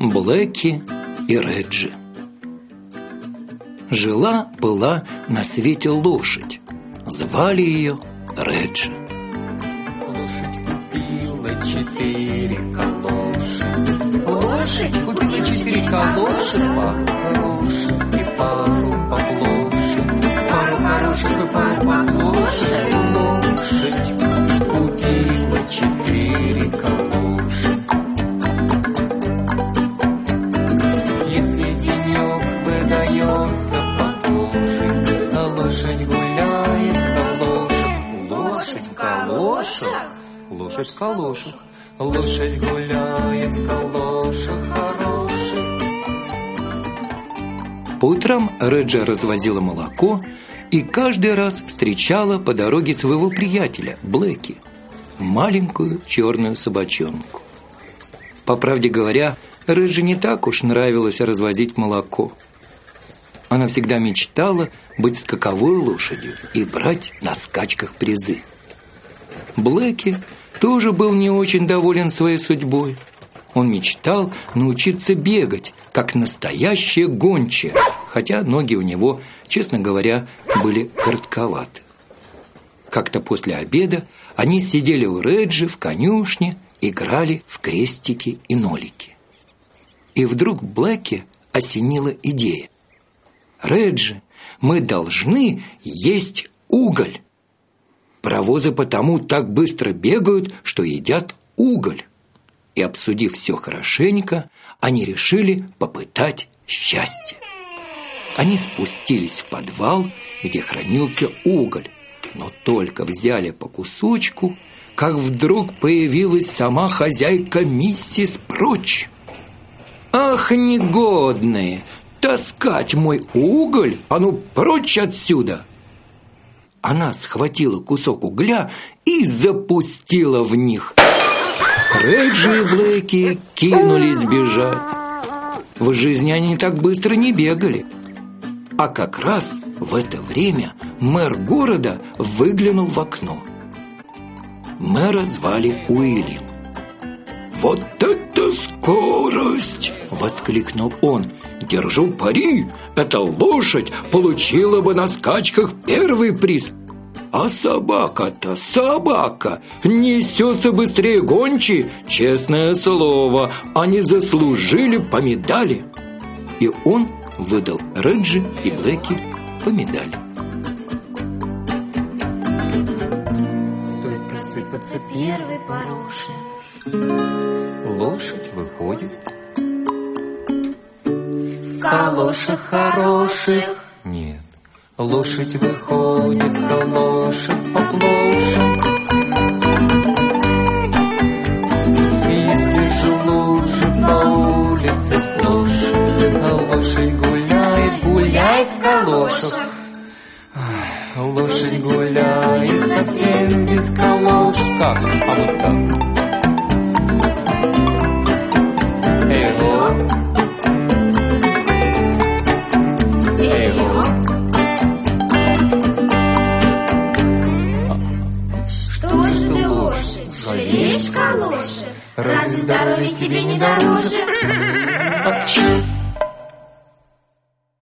Блэки и Реджи. Жила-была на свете лошадь. Звали ее Реджи. Лошадь купила четыре калоши. Лошадь купила четыре калоши. Пару лошадь гуляет в калошах. Лошадь в калошах. Лошадь в калошах. Лошадь гуляет в калошах хороших. По утрам Реджа развозила молоко и каждый раз встречала по дороге своего приятеля, Блэки, маленькую черную собачонку. По правде говоря, Реджи не так уж нравилось развозить молоко. Она всегда мечтала быть скаковой лошадью и брать на скачках призы. Блэки тоже был не очень доволен своей судьбой. Он мечтал научиться бегать, как настоящая гончая, хотя ноги у него, честно говоря, были коротковаты. Как-то после обеда они сидели у Реджи в конюшне, играли в крестики и нолики. И вдруг Блэки осенила идея. «Реджи, мы должны есть уголь. Паровозы потому так быстро бегают, что едят уголь». И обсудив все хорошенько, они решили попытать счастье. Они спустились в подвал, где хранился уголь, но только взяли по кусочку, как вдруг появилась сама хозяйка миссис Проч. «Ах, негодные! Таскать мой уголь! А ну, прочь отсюда!» Она схватила кусок угля и запустила в них. Реджи и Блэки кинулись бежать. В жизни они так быстро не бегали. А как раз в это время мэр города выглянул в окно. Мэра звали Уильям. «Вот это скорость!» – воскликнул он. «Держу пари, эта лошадь получила бы на скачках первый приз. А собака-то, собака, несется быстрее гончи, честное слово, они заслужили по медали». И он выдал Реджи и Блэки по медали. Стоит просыпаться первой поруше. Лошадь выходит калошах хороших. Нет, лошадь выходит в калошах поплоше. Если же лужи по улице сплошь, лошадь гуляет, гуляет в калошах. Ах, Лошадь гуляет совсем без калош. Как? А вот так. галоши. Разве здоровье тебе не дороже? А к?